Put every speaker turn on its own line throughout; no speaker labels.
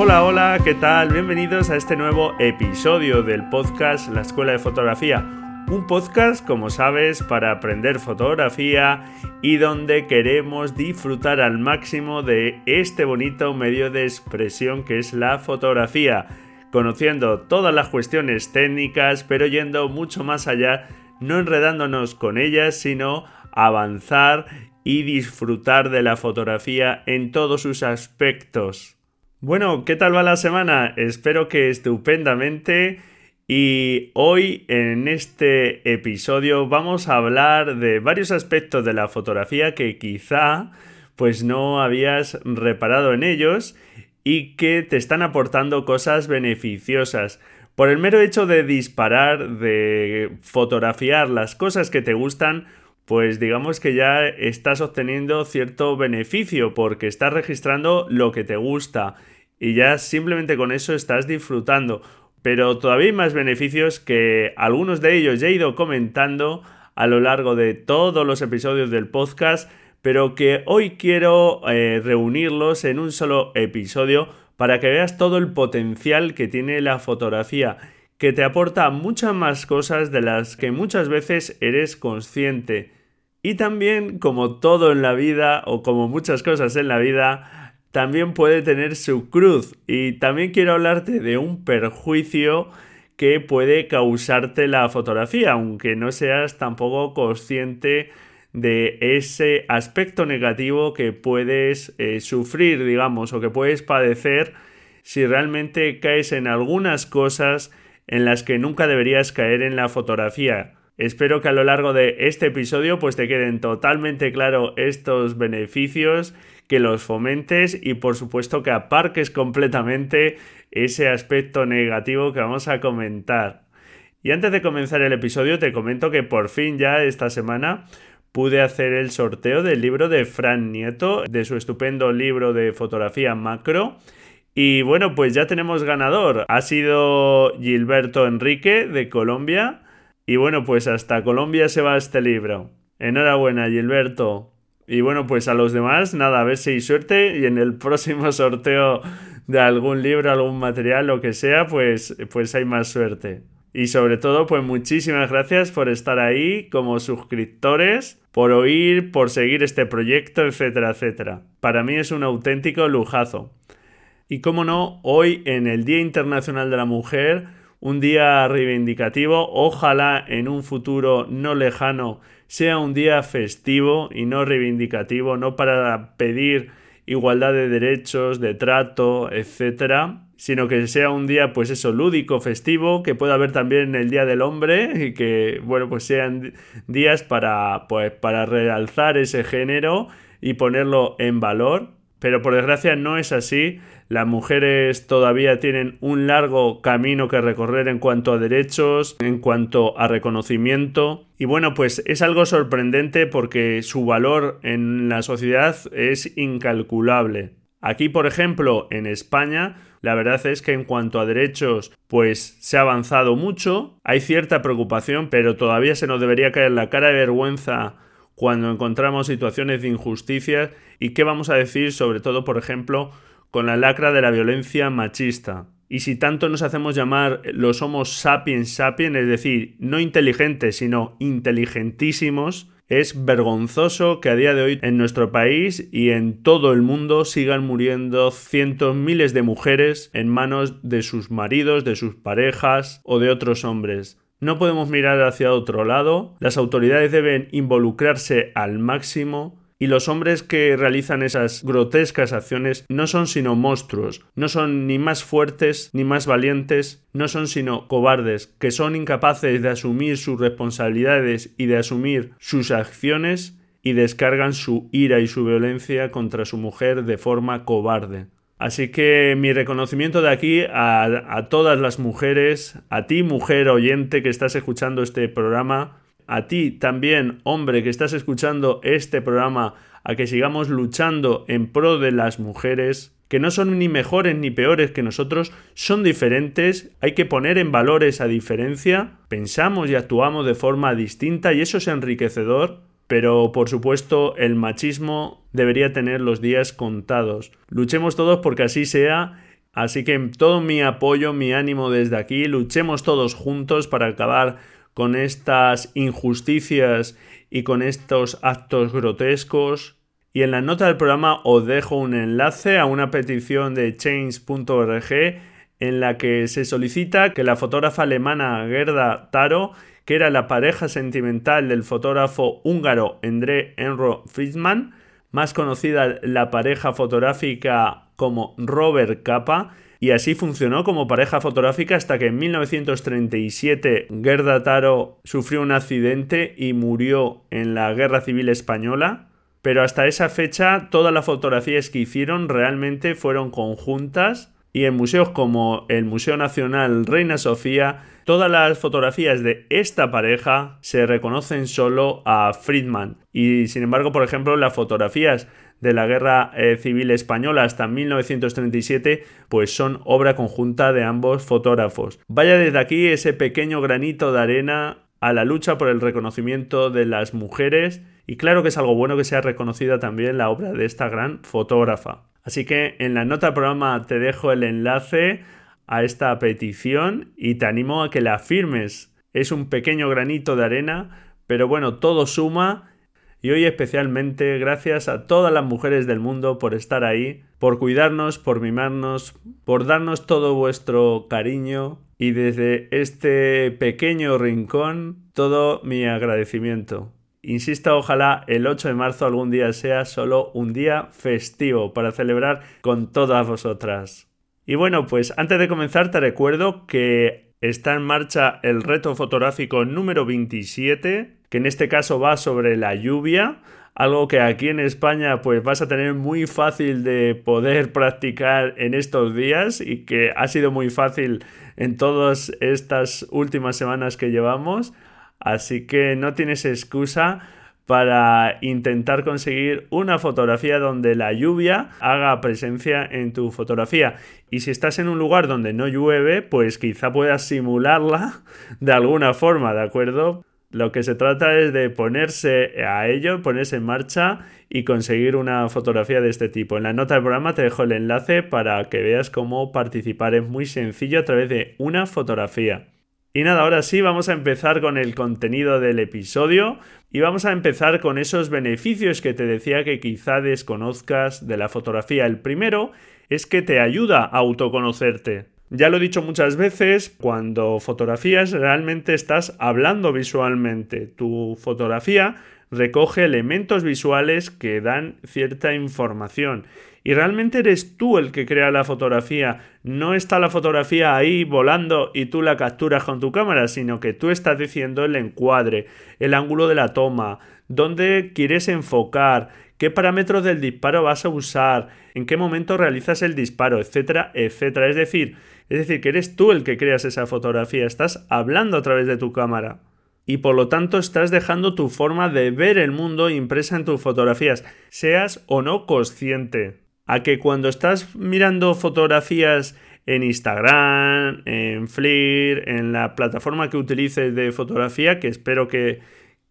Hola, hola, ¿qué tal? Bienvenidos a este nuevo episodio del podcast La Escuela de Fotografía. Un podcast, como sabes, para aprender fotografía y donde queremos disfrutar al máximo de este bonito medio de expresión que es la fotografía, conociendo todas las cuestiones técnicas, pero yendo mucho más allá, no enredándonos con ellas, sino avanzar y disfrutar de la fotografía en todos sus aspectos. Bueno, ¿qué tal va la semana? Espero que estupendamente. Y hoy en este episodio vamos a hablar de varios aspectos de la fotografía que quizá pues no habías reparado en ellos y que te están aportando cosas beneficiosas. Por el mero hecho de disparar, de fotografiar las cosas que te gustan, pues digamos que ya estás obteniendo cierto beneficio porque estás registrando lo que te gusta y ya simplemente con eso estás disfrutando. Pero todavía hay más beneficios que algunos de ellos ya he ido comentando a lo largo de todos los episodios del podcast, pero que hoy quiero eh, reunirlos en un solo episodio para que veas todo el potencial que tiene la fotografía, que te aporta muchas más cosas de las que muchas veces eres consciente. Y también, como todo en la vida, o como muchas cosas en la vida, también puede tener su cruz. Y también quiero hablarte de un perjuicio que puede causarte la fotografía, aunque no seas tampoco consciente de ese aspecto negativo que puedes eh, sufrir, digamos, o que puedes padecer si realmente caes en algunas cosas en las que nunca deberías caer en la fotografía. Espero que a lo largo de este episodio pues te queden totalmente claro estos beneficios, que los fomentes y por supuesto que aparques completamente ese aspecto negativo que vamos a comentar. Y antes de comenzar el episodio te comento que por fin ya esta semana pude hacer el sorteo del libro de Fran Nieto, de su estupendo libro de fotografía macro. Y bueno, pues ya tenemos ganador. Ha sido Gilberto Enrique de Colombia y bueno, pues hasta Colombia se va este libro. Enhorabuena, Gilberto. Y bueno, pues a los demás, nada, a ver si hay suerte y en el próximo sorteo de algún libro, algún material, lo que sea, pues, pues hay más suerte. Y sobre todo, pues muchísimas gracias por estar ahí como suscriptores, por oír, por seguir este proyecto, etcétera, etcétera. Para mí es un auténtico lujazo. Y como no, hoy en el Día Internacional de la Mujer, un día reivindicativo, ojalá en un futuro no lejano sea un día festivo y no reivindicativo, no para pedir igualdad de derechos, de trato, etcétera, sino que sea un día, pues eso, lúdico, festivo, que pueda haber también el Día del Hombre y que, bueno, pues sean días para, pues, para realzar ese género y ponerlo en valor. Pero por desgracia no es así. Las mujeres todavía tienen un largo camino que recorrer en cuanto a derechos, en cuanto a reconocimiento. Y bueno, pues es algo sorprendente porque su valor en la sociedad es incalculable. Aquí, por ejemplo, en España, la verdad es que en cuanto a derechos, pues se ha avanzado mucho, hay cierta preocupación, pero todavía se nos debería caer la cara de vergüenza cuando encontramos situaciones de injusticia y qué vamos a decir sobre todo, por ejemplo, con la lacra de la violencia machista. Y si tanto nos hacemos llamar los homos sapiens sapiens, es decir, no inteligentes, sino inteligentísimos, es vergonzoso que a día de hoy en nuestro país y en todo el mundo sigan muriendo cientos miles de mujeres en manos de sus maridos, de sus parejas o de otros hombres. No podemos mirar hacia otro lado, las autoridades deben involucrarse al máximo Y los hombres que realizan esas grotescas acciones no son sino monstruos, no son ni más fuertes ni más valientes, no son sino cobardes, que son incapaces de asumir sus responsabilidades y de asumir sus acciones y descargan su ira y su violencia contra su mujer de forma cobarde. Así que mi reconocimiento de aquí a, a, todas las mujeres, a ti mujer oyente que estás escuchando este programa, a ti también, hombre, que estás escuchando este programa, a que sigamos luchando en pro de las mujeres, que no son ni mejores ni peores que nosotros, son diferentes, hay que poner en valor esa diferencia, pensamos y actuamos de forma distinta y eso es enriquecedor, pero por supuesto el machismo debería tener los días contados. Luchemos todos porque así sea, así que todo mi apoyo, mi ánimo desde aquí, luchemos todos juntos para acabar con estas injusticias y con estos actos grotescos. Y en la nota del programa os dejo un enlace a una petición de change.org en la que se solicita que la fotógrafa alemana Gerda Taro, que era la pareja sentimental del fotógrafo húngaro André Enro Friedman, más conocida la pareja fotográfica como Robert Capa, y así funcionó como pareja fotográfica hasta que en 1937 Gerda Taro sufrió un accidente y murió en la Guerra Civil Española. Pero hasta esa fecha todas las fotografías que hicieron realmente fueron conjuntas y en museos como el Museo Nacional Reina Sofía todas las fotografías de esta pareja se reconocen solo a Friedman y sin embargo por ejemplo las fotografías de la Guerra eh, Civil Española hasta 1937, pues son obra conjunta de ambos fotógrafos. Vaya desde aquí ese pequeño granito de arena a la lucha por el reconocimiento de las mujeres y claro que es algo bueno que sea reconocida también la obra de esta gran fotógrafa. Así que en la nota programa te dejo el enlace a esta petición y te animo a que la firmes. Es un pequeño granito de arena, pero bueno, todo suma y hoy especialmente gracias a todas las mujeres del mundo por estar ahí, por cuidarnos, por mimarnos, por darnos todo vuestro cariño y desde este pequeño rincón todo mi agradecimiento. Insisto, ojalá el 8 de marzo algún día sea solo un día festivo para celebrar con todas vosotras. Y bueno, pues antes de comenzar te recuerdo que está en marcha el reto fotográfico número 27 que en este caso va sobre la lluvia, algo que aquí en España pues vas a tener muy fácil de poder practicar en estos días y que ha sido muy fácil en todas estas últimas semanas que llevamos, así que no tienes excusa para intentar conseguir una fotografía donde la lluvia haga presencia en tu fotografía. Y si estás en un lugar donde no llueve, pues quizá puedas simularla de alguna forma, ¿de acuerdo? Lo que se trata es de ponerse a ello, ponerse en marcha y conseguir una fotografía de este tipo. En la nota del programa te dejo el enlace para que veas cómo participar. Es muy sencillo a través de una fotografía. Y nada, ahora sí vamos a empezar con el contenido del episodio y vamos a empezar con esos beneficios que te decía que quizá desconozcas de la fotografía. El primero es que te ayuda a autoconocerte. Ya lo he dicho muchas veces, cuando fotografías realmente estás hablando visualmente. Tu fotografía recoge elementos visuales que dan cierta información. Y realmente eres tú el que crea la fotografía. No está la fotografía ahí volando y tú la capturas con tu cámara, sino que tú estás diciendo el encuadre, el ángulo de la toma, dónde quieres enfocar, qué parámetros del disparo vas a usar, en qué momento realizas el disparo, etcétera, etcétera. Es decir, es decir, que eres tú el que creas esa fotografía, estás hablando a través de tu cámara. Y por lo tanto estás dejando tu forma de ver el mundo impresa en tus fotografías, seas o no consciente. A que cuando estás mirando fotografías en Instagram, en Flickr, en la plataforma que utilices de fotografía, que espero que,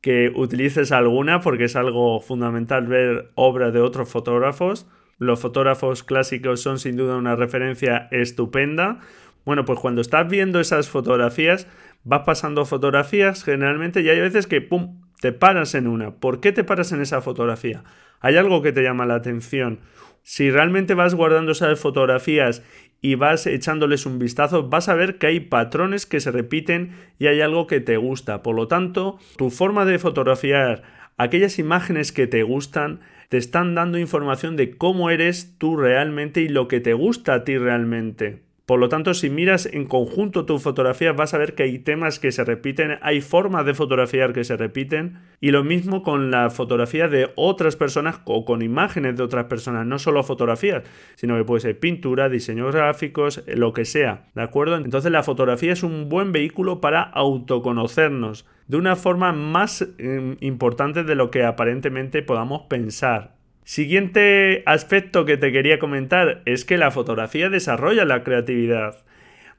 que utilices alguna porque es algo fundamental ver obras de otros fotógrafos, los fotógrafos clásicos son sin duda una referencia estupenda. Bueno, pues cuando estás viendo esas fotografías, vas pasando fotografías generalmente y hay veces que, ¡pum!, te paras en una. ¿Por qué te paras en esa fotografía? Hay algo que te llama la atención. Si realmente vas guardando esas fotografías y vas echándoles un vistazo, vas a ver que hay patrones que se repiten y hay algo que te gusta. Por lo tanto, tu forma de fotografiar aquellas imágenes que te gustan te están dando información de cómo eres tú realmente y lo que te gusta a ti realmente. Por lo tanto, si miras en conjunto tu fotografía, vas a ver que hay temas que se repiten, hay formas de fotografiar que se repiten, y lo mismo con la fotografía de otras personas o con imágenes de otras personas, no solo fotografías, sino que puede ser pintura, diseños gráficos, lo que sea, ¿de acuerdo? Entonces la fotografía es un buen vehículo para autoconocernos de una forma más eh, importante de lo que aparentemente podamos pensar. Siguiente aspecto que te quería comentar es que la fotografía desarrolla la creatividad.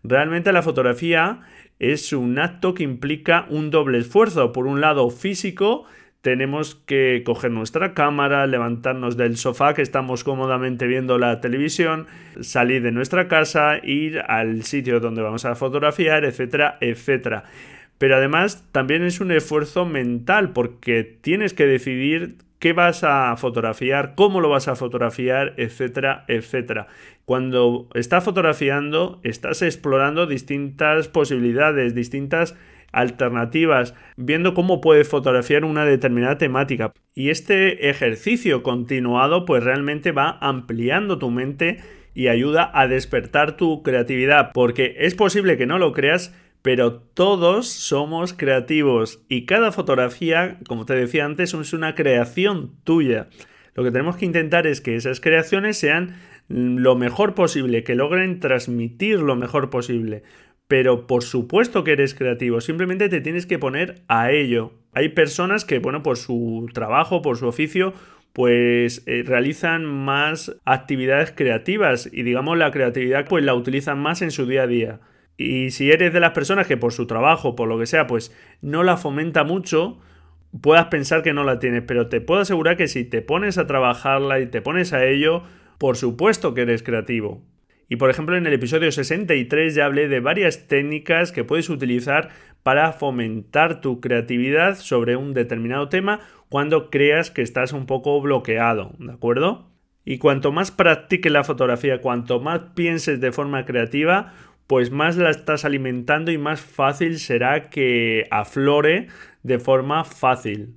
Realmente la fotografía es un acto que implica un doble esfuerzo. Por un lado físico, tenemos que coger nuestra cámara, levantarnos del sofá que estamos cómodamente viendo la televisión, salir de nuestra casa, ir al sitio donde vamos a fotografiar, etcétera, etcétera. Pero además también es un esfuerzo mental porque tienes que decidir qué vas a fotografiar, cómo lo vas a fotografiar, etcétera, etcétera. Cuando estás fotografiando, estás explorando distintas posibilidades, distintas alternativas, viendo cómo puedes fotografiar una determinada temática. Y este ejercicio continuado pues realmente va ampliando tu mente y ayuda a despertar tu creatividad, porque es posible que no lo creas, pero todos somos creativos y cada fotografía, como te decía antes, es una creación tuya. Lo que tenemos que intentar es que esas creaciones sean lo mejor posible, que logren transmitir lo mejor posible. Pero por supuesto que eres creativo, simplemente te tienes que poner a ello. Hay personas que, bueno, por su trabajo, por su oficio, pues eh, realizan más actividades creativas y digamos la creatividad pues la utilizan más en su día a día. Y si eres de las personas que por su trabajo, por lo que sea, pues no la fomenta mucho, puedas pensar que no la tienes, pero te puedo asegurar que si te pones a trabajarla y te pones a ello, por supuesto que eres creativo. Y por ejemplo en el episodio 63 ya hablé de varias técnicas que puedes utilizar para fomentar tu creatividad sobre un determinado tema cuando creas que estás un poco bloqueado, ¿de acuerdo? Y cuanto más practiques la fotografía, cuanto más pienses de forma creativa, pues más la estás alimentando y más fácil será que aflore de forma fácil.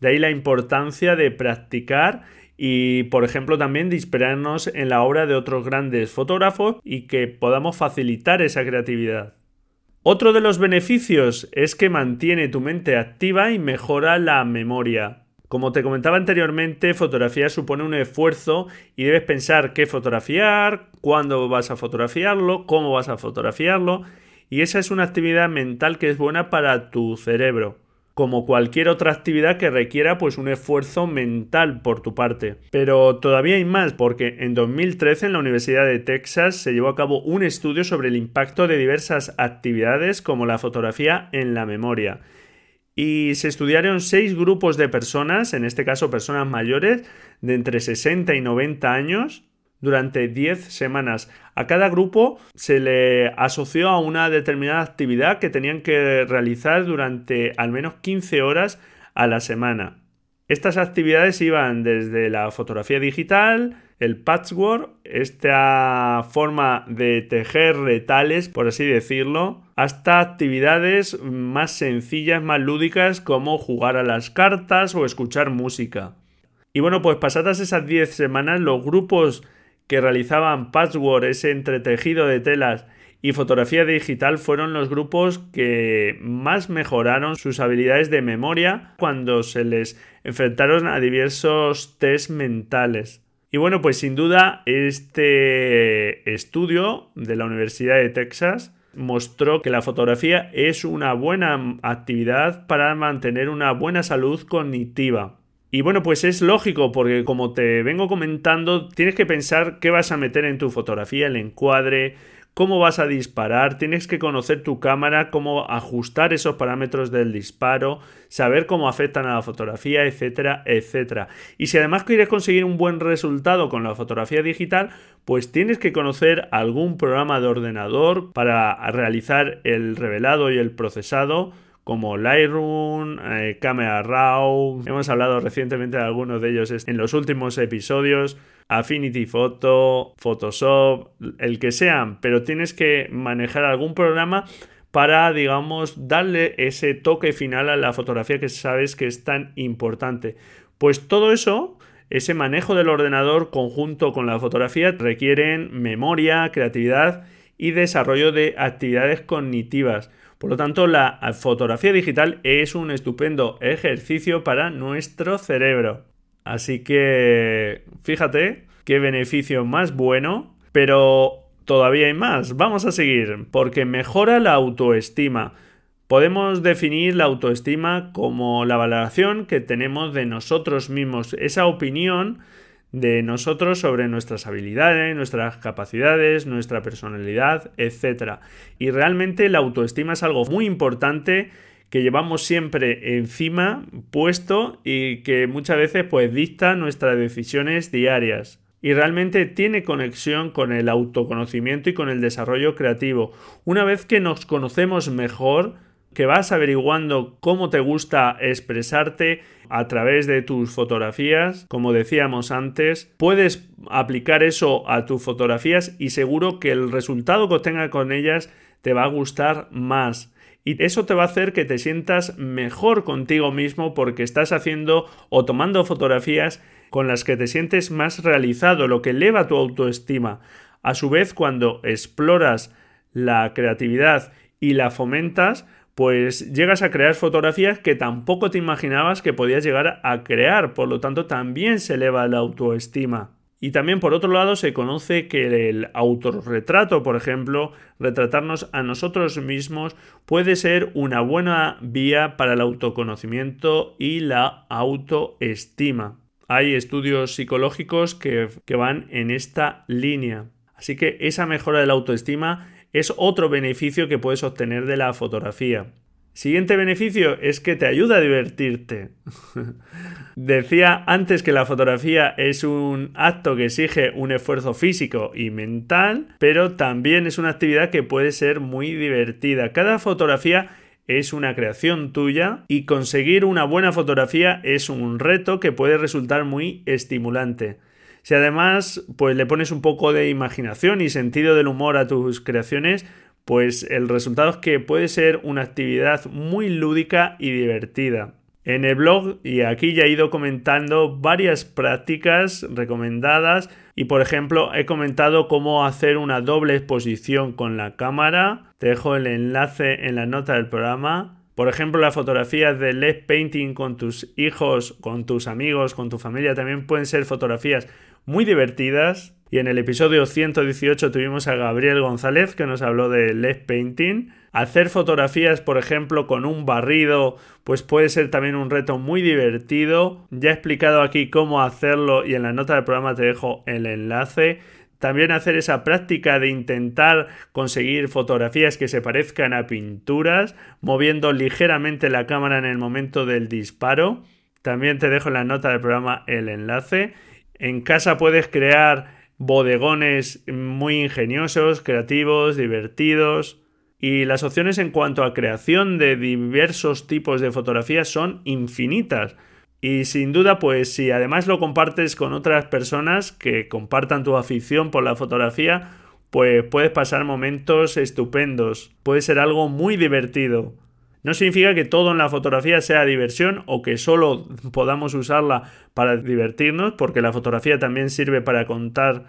De ahí la importancia de practicar y, por ejemplo, también de inspirarnos en la obra de otros grandes fotógrafos y que podamos facilitar esa creatividad. Otro de los beneficios es que mantiene tu mente activa y mejora la memoria. Como te comentaba anteriormente, fotografía supone un esfuerzo y debes pensar qué fotografiar, cuándo vas a fotografiarlo, cómo vas a fotografiarlo, y esa es una actividad mental que es buena para tu cerebro como cualquier otra actividad que requiera pues un esfuerzo mental por tu parte. Pero todavía hay más porque en 2013 en la Universidad de Texas se llevó a cabo un estudio sobre el impacto de diversas actividades como la fotografía en la memoria y se estudiaron seis grupos de personas, en este caso personas mayores, de entre 60 y 90 años, durante 10 semanas. A cada grupo se le asoció a una determinada actividad que tenían que realizar durante al menos 15 horas a la semana. Estas actividades iban desde la fotografía digital, el patchwork, esta forma de tejer retales, por así decirlo, hasta actividades más sencillas, más lúdicas como jugar a las cartas o escuchar música. Y bueno, pues pasadas esas 10 semanas, los grupos que realizaban patchwork, ese entretejido de telas y fotografía digital fueron los grupos que más mejoraron sus habilidades de memoria cuando se les enfrentaron a diversos test mentales. Y bueno, pues sin duda este estudio de la Universidad de Texas mostró que la fotografía es una buena actividad para mantener una buena salud cognitiva. Y bueno, pues es lógico porque como te vengo comentando, tienes que pensar qué vas a meter en tu fotografía, el encuadre, cómo vas a disparar, tienes que conocer tu cámara, cómo ajustar esos parámetros del disparo, saber cómo afectan a la fotografía, etcétera, etcétera. Y si además quieres conseguir un buen resultado con la fotografía digital, pues tienes que conocer algún programa de ordenador para realizar el revelado y el procesado como Lightroom, eh, Camera Raw. Hemos hablado recientemente de algunos de ellos en los últimos episodios. Affinity Photo, Photoshop, el que sean, pero tienes que manejar algún programa para, digamos, darle ese toque final a la fotografía que sabes que es tan importante. Pues todo eso ese manejo del ordenador conjunto con la fotografía requieren memoria, creatividad y desarrollo de actividades cognitivas. Por lo tanto, la fotografía digital es un estupendo ejercicio para nuestro cerebro. Así que, fíjate, qué beneficio más bueno, pero todavía hay más. Vamos a seguir, porque mejora la autoestima. Podemos definir la autoestima como la valoración que tenemos de nosotros mismos, esa opinión de nosotros sobre nuestras habilidades, nuestras capacidades, nuestra personalidad, etc. Y realmente la autoestima es algo muy importante que llevamos siempre encima puesto y que muchas veces pues dicta nuestras decisiones diarias. Y realmente tiene conexión con el autoconocimiento y con el desarrollo creativo. Una vez que nos conocemos mejor, que vas averiguando cómo te gusta expresarte a través de tus fotografías, como decíamos antes, puedes aplicar eso a tus fotografías y seguro que el resultado que obtengas con ellas te va a gustar más. Y eso te va a hacer que te sientas mejor contigo mismo porque estás haciendo o tomando fotografías con las que te sientes más realizado, lo que eleva tu autoestima. A su vez, cuando exploras la creatividad y la fomentas, pues llegas a crear fotografías que tampoco te imaginabas que podías llegar a crear, por lo tanto también se eleva la autoestima. Y también por otro lado se conoce que el autorretrato, por ejemplo, retratarnos a nosotros mismos puede ser una buena vía para el autoconocimiento y la autoestima. Hay estudios psicológicos que, que van en esta línea. Así que esa mejora de la autoestima es otro beneficio que puedes obtener de la fotografía. Siguiente beneficio es que te ayuda a divertirte. Decía antes que la fotografía es un acto que exige un esfuerzo físico y mental, pero también es una actividad que puede ser muy divertida. Cada fotografía es una creación tuya y conseguir una buena fotografía es un reto que puede resultar muy estimulante. Si además pues le pones un poco de imaginación y sentido del humor a tus creaciones, pues el resultado es que puede ser una actividad muy lúdica y divertida. En el blog, y aquí ya he ido comentando varias prácticas recomendadas y por ejemplo he comentado cómo hacer una doble exposición con la cámara. Te dejo el enlace en la nota del programa. Por ejemplo, las fotografías de LED painting con tus hijos, con tus amigos, con tu familia también pueden ser fotografías muy divertidas. Y en el episodio 118 tuvimos a Gabriel González que nos habló de LED painting. Hacer fotografías, por ejemplo, con un barrido, pues puede ser también un reto muy divertido. Ya he explicado aquí cómo hacerlo y en la nota del programa te dejo el enlace. También hacer esa práctica de intentar conseguir fotografías que se parezcan a pinturas, moviendo ligeramente la cámara en el momento del disparo. También te dejo en la nota del programa el enlace. En casa puedes crear bodegones muy ingeniosos, creativos, divertidos. Y las opciones en cuanto a creación de diversos tipos de fotografías son infinitas. Y sin duda, pues si además lo compartes con otras personas que compartan tu afición por la fotografía, pues puedes pasar momentos estupendos. Puede ser algo muy divertido. No significa que todo en la fotografía sea diversión o que solo podamos usarla para divertirnos, porque la fotografía también sirve para contar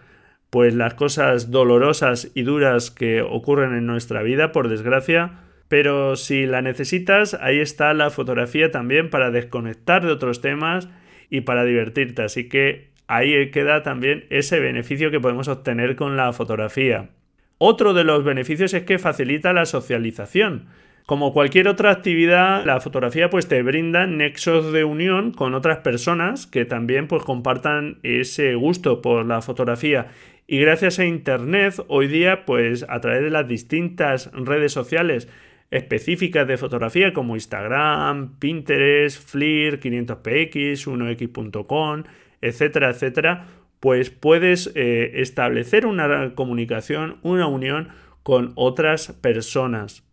pues las cosas dolorosas y duras que ocurren en nuestra vida, por desgracia. Pero si la necesitas, ahí está la fotografía también para desconectar de otros temas y para divertirte. Así que ahí queda también ese beneficio que podemos obtener con la fotografía. Otro de los beneficios es que facilita la socialización. Como cualquier otra actividad, la fotografía pues te brinda nexos de unión con otras personas que también pues compartan ese gusto por la fotografía. Y gracias a internet hoy día pues a través de las distintas redes sociales específicas de fotografía como Instagram, Pinterest, Flickr, 500px, 1x.com, etcétera, etcétera, pues puedes eh, establecer una comunicación, una unión con otras personas.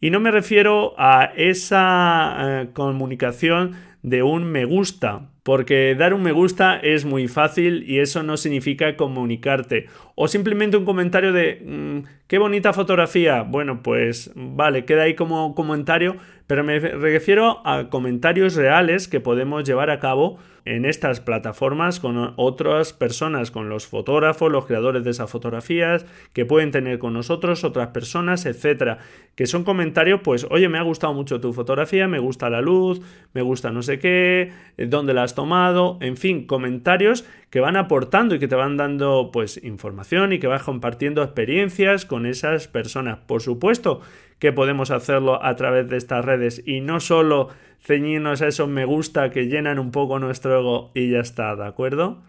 Y no me refiero a esa eh, comunicación de un me gusta, porque dar un me gusta es muy fácil y eso no significa comunicarte. O simplemente un comentario de mm, qué bonita fotografía. Bueno, pues vale, queda ahí como comentario, pero me refiero a comentarios reales que podemos llevar a cabo en estas plataformas con otras personas, con los fotógrafos, los creadores de esas fotografías, que pueden tener con nosotros otras personas, etcétera. Que son comentarios, pues, oye, me ha gustado mucho tu fotografía, me gusta la luz, me gusta no sé qué, eh, dónde la tomado, en fin, comentarios que van aportando y que te van dando, pues, información y que vas compartiendo experiencias con esas personas. Por supuesto que podemos hacerlo a través de estas redes y no solo ceñirnos a esos me gusta que llenan un poco nuestro ego y ya está, ¿de acuerdo?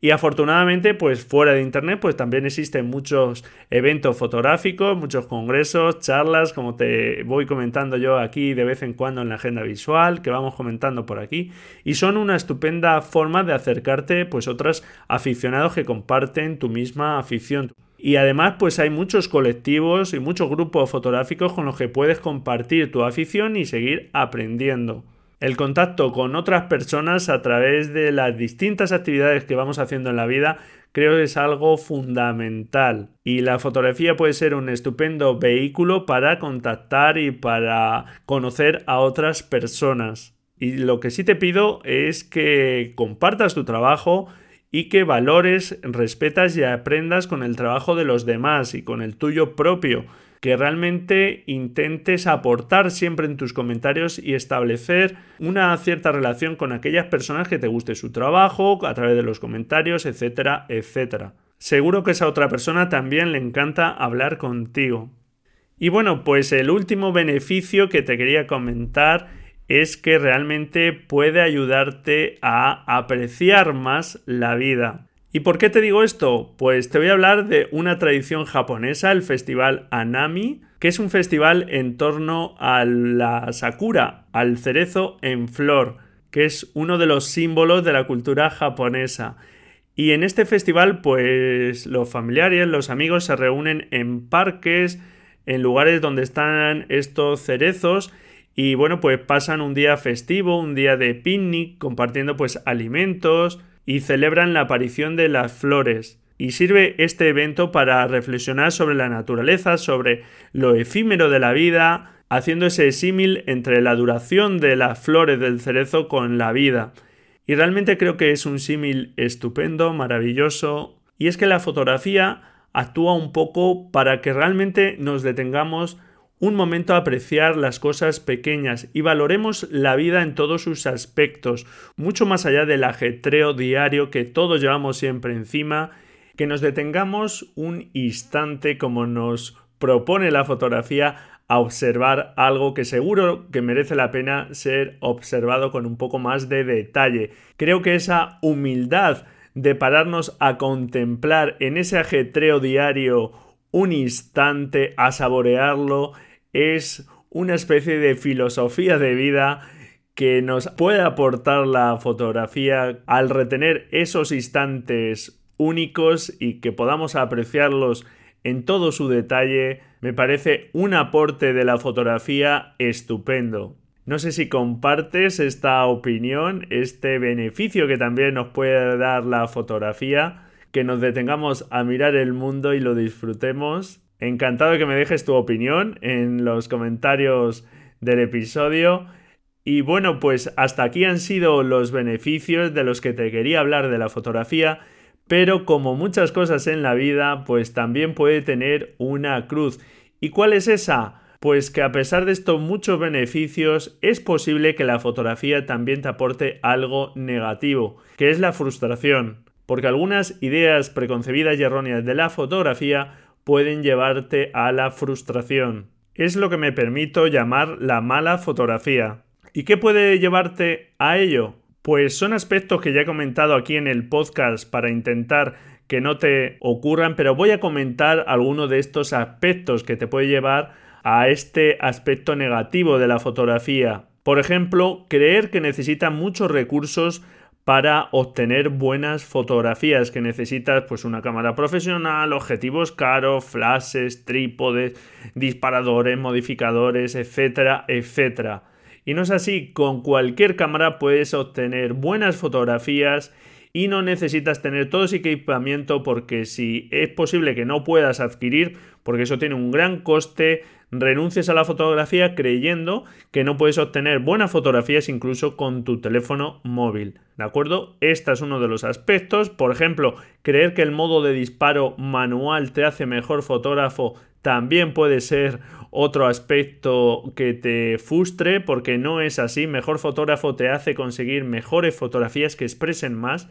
Y afortunadamente, pues fuera de Internet, pues también existen muchos eventos fotográficos, muchos congresos, charlas, como te voy comentando yo aquí de vez en cuando en la agenda visual, que vamos comentando por aquí. Y son una estupenda forma de acercarte, pues, otros aficionados que comparten tu misma afición. Y además, pues hay muchos colectivos y muchos grupos fotográficos con los que puedes compartir tu afición y seguir aprendiendo. El contacto con otras personas a través de las distintas actividades que vamos haciendo en la vida creo que es algo fundamental y la fotografía puede ser un estupendo vehículo para contactar y para conocer a otras personas. Y lo que sí te pido es que compartas tu trabajo y que valores, respetas y aprendas con el trabajo de los demás y con el tuyo propio que realmente intentes aportar siempre en tus comentarios y establecer una cierta relación con aquellas personas que te guste su trabajo a través de los comentarios, etcétera, etcétera. Seguro que esa otra persona también le encanta hablar contigo. Y bueno, pues el último beneficio que te quería comentar es que realmente puede ayudarte a apreciar más la vida. ¿Y por qué te digo esto? Pues te voy a hablar de una tradición japonesa, el festival Anami, que es un festival en torno a la sakura, al cerezo en flor, que es uno de los símbolos de la cultura japonesa. Y en este festival, pues los familiares, los amigos se reúnen en parques, en lugares donde están estos cerezos y bueno, pues pasan un día festivo, un día de picnic, compartiendo pues alimentos, y celebran la aparición de las flores. Y sirve este evento para reflexionar sobre la naturaleza, sobre lo efímero de la vida, haciendo ese símil entre la duración de las flores del cerezo con la vida. Y realmente creo que es un símil estupendo, maravilloso. Y es que la fotografía actúa un poco para que realmente nos detengamos un momento a apreciar las cosas pequeñas y valoremos la vida en todos sus aspectos, mucho más allá del ajetreo diario que todos llevamos siempre encima, que nos detengamos un instante como nos propone la fotografía a observar algo que seguro que merece la pena ser observado con un poco más de detalle. Creo que esa humildad de pararnos a contemplar en ese ajetreo diario un instante, a saborearlo, es una especie de filosofía de vida que nos puede aportar la fotografía al retener esos instantes únicos y que podamos apreciarlos en todo su detalle, me parece un aporte de la fotografía estupendo. No sé si compartes esta opinión, este beneficio que también nos puede dar la fotografía, que nos detengamos a mirar el mundo y lo disfrutemos Encantado que me dejes tu opinión en los comentarios del episodio. Y bueno, pues hasta aquí han sido los beneficios de los que te quería hablar de la fotografía, pero como muchas cosas en la vida, pues también puede tener una cruz. ¿Y cuál es esa? Pues que a pesar de estos muchos beneficios, es posible que la fotografía también te aporte algo negativo, que es la frustración, porque algunas ideas preconcebidas y erróneas de la fotografía pueden llevarte a la frustración. Es lo que me permito llamar la mala fotografía. ¿Y qué puede llevarte a ello? Pues son aspectos que ya he comentado aquí en el podcast para intentar que no te ocurran, pero voy a comentar algunos de estos aspectos que te puede llevar a este aspecto negativo de la fotografía. Por ejemplo, creer que necesita muchos recursos para obtener buenas fotografías que necesitas pues una cámara profesional, objetivos caros, flashes, trípodes, disparadores, modificadores, etcétera, etcétera. Y no es así, con cualquier cámara puedes obtener buenas fotografías y no necesitas tener todo ese equipamiento porque si es posible que no puedas adquirir, porque eso tiene un gran coste, renuncies a la fotografía creyendo que no puedes obtener buenas fotografías incluso con tu teléfono móvil. ¿De acuerdo? Este es uno de los aspectos. Por ejemplo, creer que el modo de disparo manual te hace mejor fotógrafo también puede ser otro aspecto que te frustre porque no es así. Mejor fotógrafo te hace conseguir mejores fotografías que expresen más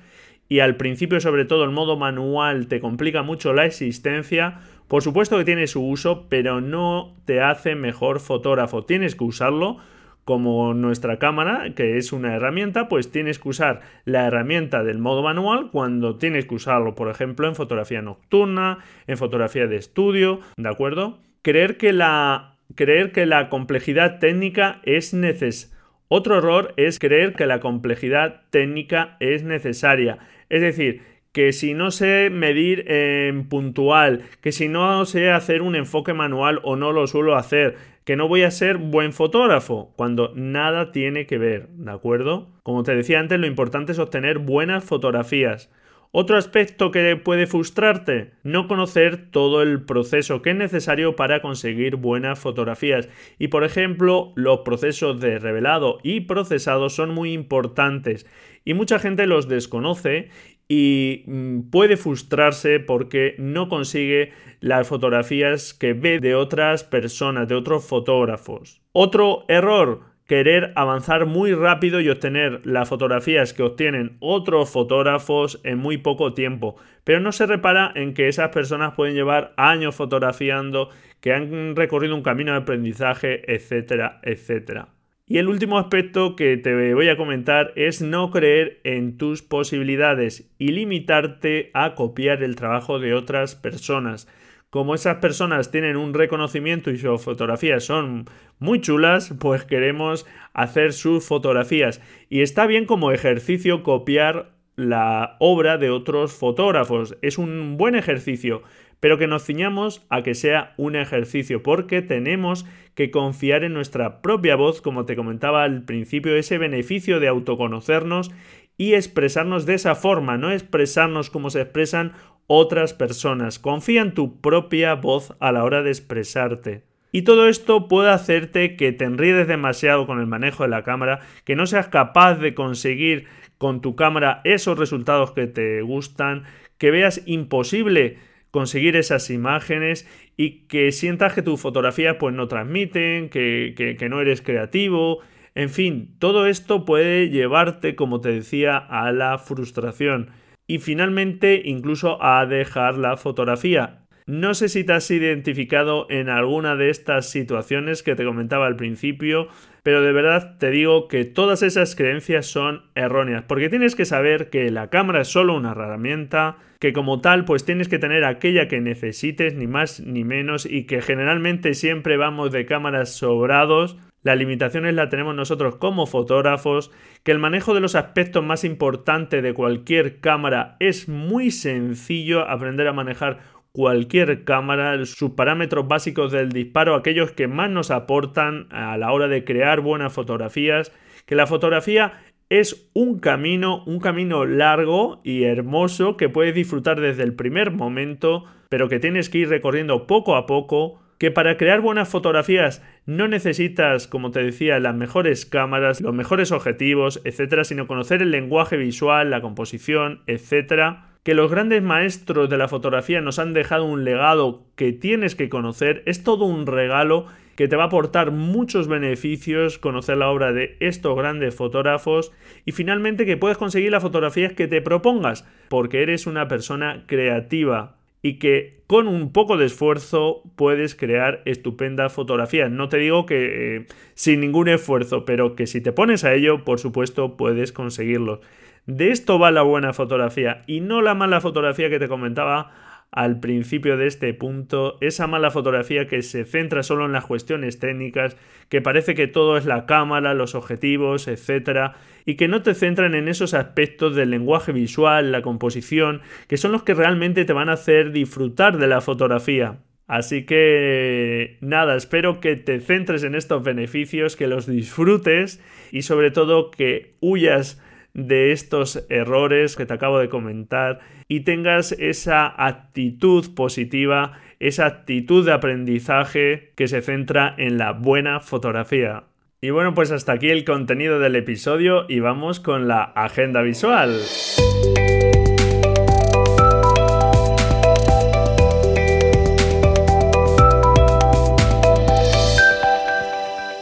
y al principio sobre todo el modo manual te complica mucho la existencia por supuesto que tiene su uso, pero no te hace mejor fotógrafo. Tienes que usarlo como nuestra cámara, que es una herramienta, pues tienes que usar la herramienta del modo manual cuando tienes que usarlo, por ejemplo, en fotografía nocturna, en fotografía de estudio, ¿de acuerdo? Creer que la, creer que la complejidad técnica es necesaria. Otro error es creer que la complejidad técnica es necesaria. Es decir, que si no sé medir en puntual, que si no sé hacer un enfoque manual o no lo suelo hacer, que no voy a ser buen fotógrafo, cuando nada tiene que ver, ¿de acuerdo? Como te decía antes, lo importante es obtener buenas fotografías. Otro aspecto que puede frustrarte, no conocer todo el proceso que es necesario para conseguir buenas fotografías. Y por ejemplo, los procesos de revelado y procesado son muy importantes y mucha gente los desconoce y mm, puede frustrarse porque no consigue las fotografías que ve de otras personas, de otros fotógrafos. Otro error, querer avanzar muy rápido y obtener las fotografías que obtienen otros fotógrafos en muy poco tiempo. Pero no se repara en que esas personas pueden llevar años fotografiando, que han recorrido un camino de aprendizaje, etcétera, etcétera. Y el último aspecto que te voy a comentar es no creer en tus posibilidades y limitarte a copiar el trabajo de otras personas. Como esas personas tienen un reconocimiento y sus fotografías son muy chulas, pues queremos hacer sus fotografías. Y está bien como ejercicio copiar la obra de otros fotógrafos. Es un buen ejercicio pero que nos ciñamos a que sea un ejercicio, porque tenemos que confiar en nuestra propia voz, como te comentaba al principio, ese beneficio de autoconocernos y expresarnos de esa forma, no expresarnos como se expresan otras personas. Confía en tu propia voz a la hora de expresarte. Y todo esto puede hacerte que te enriedes demasiado con el manejo de la cámara, que no seas capaz de conseguir con tu cámara esos resultados que te gustan, que veas imposible conseguir esas imágenes y que sientas que tus fotografías pues no transmiten, que, que, no eres creativo, en fin, todo esto puede llevarte, como te decía, a la frustración y finalmente incluso a dejar la fotografía. No sé si te has identificado en alguna de estas situaciones que te comentaba al principio, pero de verdad te digo que todas esas creencias son erróneas, porque tienes que saber que la cámara es solo una herramienta, que como tal pues tienes que tener aquella que necesites, ni más ni menos, y que generalmente siempre vamos de cámaras sobrados, las limitaciones las tenemos nosotros como fotógrafos, que el manejo de los aspectos más importantes de cualquier cámara es muy sencillo, aprender a manejar cualquier cámara, sus parámetros básicos del disparo, aquellos que más nos aportan a la hora de crear buenas fotografías, que la fotografía es un camino, un camino largo y hermoso que puedes disfrutar desde el primer momento, pero que tienes que ir recorriendo poco a poco, que para crear buenas fotografías no necesitas, como te decía, las mejores cámaras, los mejores objetivos, etcétera, sino conocer el lenguaje visual, la composición, etcétera que los grandes maestros de la fotografía nos han dejado un legado que tienes que conocer, es todo un regalo que te va a aportar muchos beneficios conocer la obra de estos grandes fotógrafos y finalmente que puedes conseguir las fotografías que te propongas porque eres una persona creativa y que con un poco de esfuerzo puedes crear estupendas fotografías. No te digo que eh, sin ningún esfuerzo, pero que si te pones a ello, por supuesto, puedes conseguirlo. De esto va la buena fotografía y no la mala fotografía que te comentaba al principio de este punto, esa mala fotografía que se centra solo en las cuestiones técnicas, que parece que todo es la cámara, los objetivos, etcétera, y que no te centran en esos aspectos del lenguaje visual, la composición, que son los que realmente te van a hacer disfrutar de la fotografía. Así que nada, espero que te centres en estos beneficios, que los disfrutes y sobre todo que huyas de estos errores que te acabo de comentar y tengas esa actitud positiva, esa actitud de aprendizaje que se centra en la buena fotografía. Y bueno, pues hasta aquí el contenido del episodio y vamos con la agenda visual.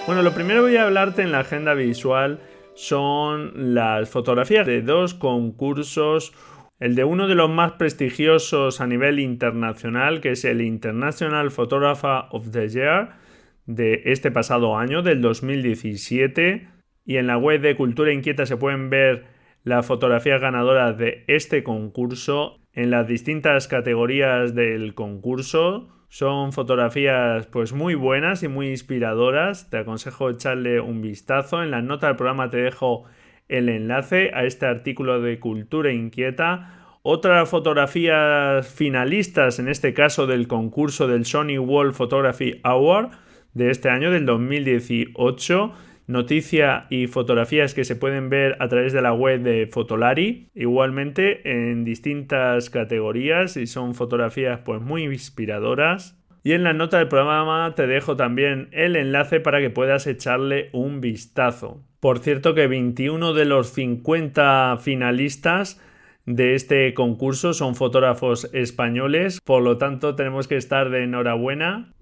Bueno, lo primero voy a hablarte en la agenda visual son las fotografías de dos concursos, el de uno de los más prestigiosos a nivel internacional, que es el International Photographer of the Year, de este pasado año, del 2017. Y en la web de Cultura Inquieta se pueden ver las fotografías ganadoras de este concurso en las distintas categorías del concurso. Son fotografías pues muy buenas y muy inspiradoras. Te aconsejo echarle un vistazo. En la nota del programa te dejo el enlace a este artículo de Cultura Inquieta. Otras fotografías finalistas, en este caso del concurso del Sony World Photography Award, de este año, del 2018. Noticia y fotografías que se pueden ver a través de la web de Fotolari, igualmente en distintas categorías y son fotografías pues muy inspiradoras. Y en la nota del programa te dejo también el enlace para que puedas echarle un vistazo. Por cierto que 21 de los 50 finalistas de este concurso son fotógrafos españoles, por lo tanto tenemos que estar de enhorabuena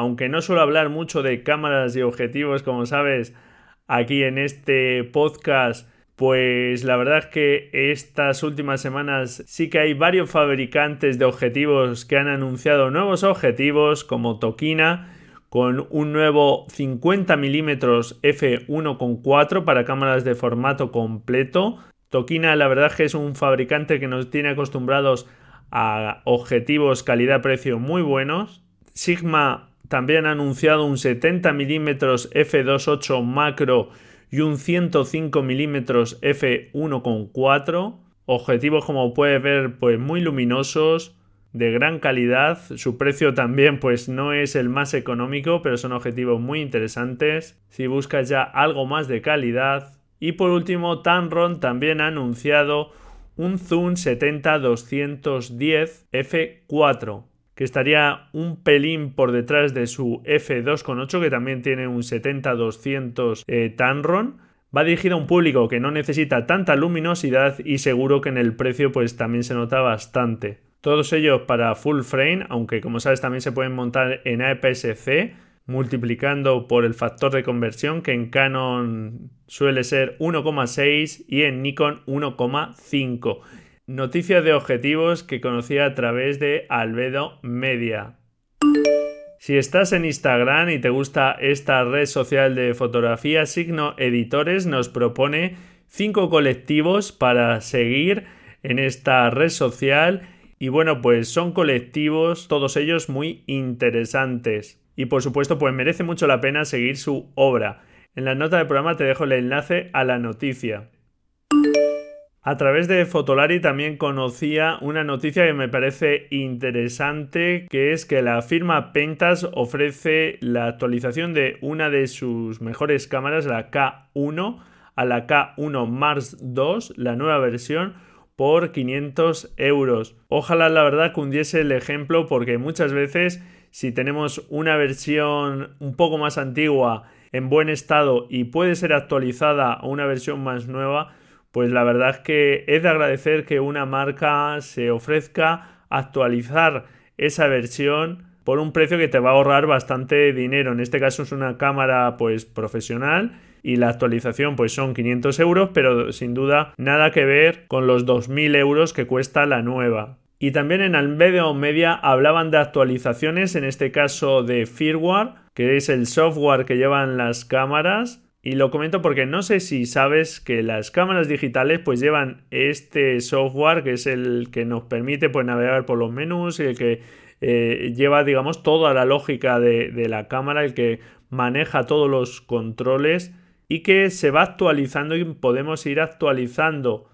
aunque no suelo hablar mucho de cámaras y objetivos, como sabes, aquí en este podcast, pues la verdad es que estas últimas semanas sí que hay varios fabricantes de objetivos que han anunciado nuevos objetivos, como Tokina, con un nuevo 50 mm f1.4 para cámaras de formato completo. Tokina la verdad es que es un fabricante que nos tiene acostumbrados a objetivos calidad-precio muy buenos. Sigma también ha anunciado un 70 mm f2.8 macro y un 105 mm f1.4. Objetivos como puedes ver pues muy luminosos, de gran calidad. Su precio también pues no es el más económico, pero son objetivos muy interesantes si buscas ya algo más de calidad. Y por último, Tamron también ha anunciado un Zoom 70-210 f4 que estaría un pelín por detrás de su F2.8 que también tiene un 70-200 eh, Tanron. Va dirigido a un público que no necesita tanta luminosidad y seguro que en el precio pues también se nota bastante. Todos ellos para full frame, aunque como sabes también se pueden montar en APS-C multiplicando por el factor de conversión que en Canon suele ser 1,6 y en Nikon 1,5. Noticias de objetivos que conocía a través de Albedo Media. Si estás en Instagram y te gusta esta red social de fotografía, Signo Editores nos propone cinco colectivos para seguir en esta red social. Y bueno, pues son colectivos, todos ellos muy interesantes. Y por supuesto, pues merece mucho la pena seguir su obra. En la nota del programa te dejo el enlace a la noticia. A través de Fotolari también conocía una noticia que me parece interesante, que es que la firma Pentas ofrece la actualización de una de sus mejores cámaras, la K1, a la K1 Mars 2, la nueva versión, por 500 euros. Ojalá la verdad cundiese el ejemplo porque muchas veces si tenemos una versión un poco más antigua en buen estado y puede ser actualizada a una versión más nueva, pues la verdad es que es de agradecer que una marca se ofrezca actualizar esa versión por un precio que te va a ahorrar bastante dinero. En este caso es una cámara pues profesional y la actualización pues son 500 euros, pero sin duda nada que ver con los 2.000 euros que cuesta la nueva. Y también en Albedo Media hablaban de actualizaciones, en este caso de firmware, que es el software que llevan las cámaras y lo comento porque no sé si sabes que las cámaras digitales pues llevan este software que es el que nos permite pues navegar por los menús y el que eh, lleva digamos toda la lógica de, de la cámara, el que maneja todos los controles y que se va actualizando y podemos ir actualizando.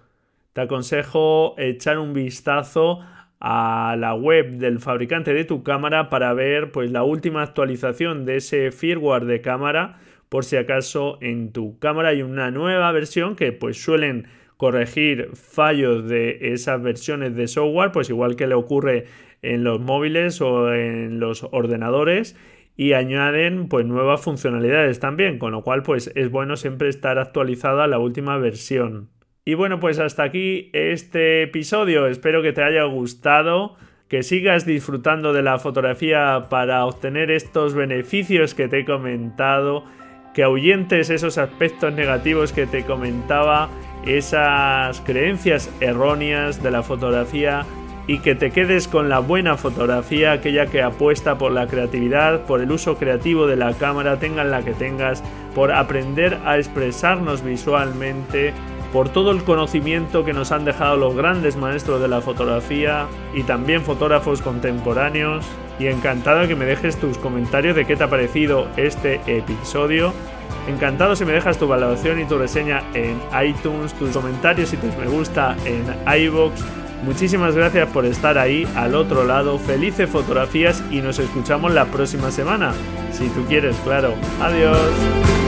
Te aconsejo echar un vistazo a la web del fabricante de tu cámara para ver pues la última actualización de ese firmware de cámara por si acaso en tu cámara hay una nueva versión que pues suelen corregir fallos de esas versiones de software pues igual que le ocurre en los móviles o en los ordenadores y añaden pues nuevas funcionalidades también con lo cual pues es bueno siempre estar actualizado a la última versión y bueno, pues hasta aquí este episodio. Espero que te haya gustado, que sigas disfrutando de la fotografía para obtener estos beneficios que te he comentado, que ahuyentes esos aspectos negativos que te comentaba, esas creencias erróneas de la fotografía y que te quedes con la buena fotografía, aquella que apuesta por la creatividad, por el uso creativo de la cámara, tengas la que tengas, por aprender a expresarnos visualmente por todo el conocimiento que nos han dejado los grandes maestros de la fotografía y también fotógrafos contemporáneos. Y encantado que me dejes tus comentarios de qué te ha parecido este episodio. Encantado si me dejas tu valoración y tu reseña en iTunes, tus comentarios y tus me gusta en iBox. Muchísimas gracias por estar ahí al otro lado. Felices fotografías y nos escuchamos la próxima semana. Si tú quieres, claro. Adiós.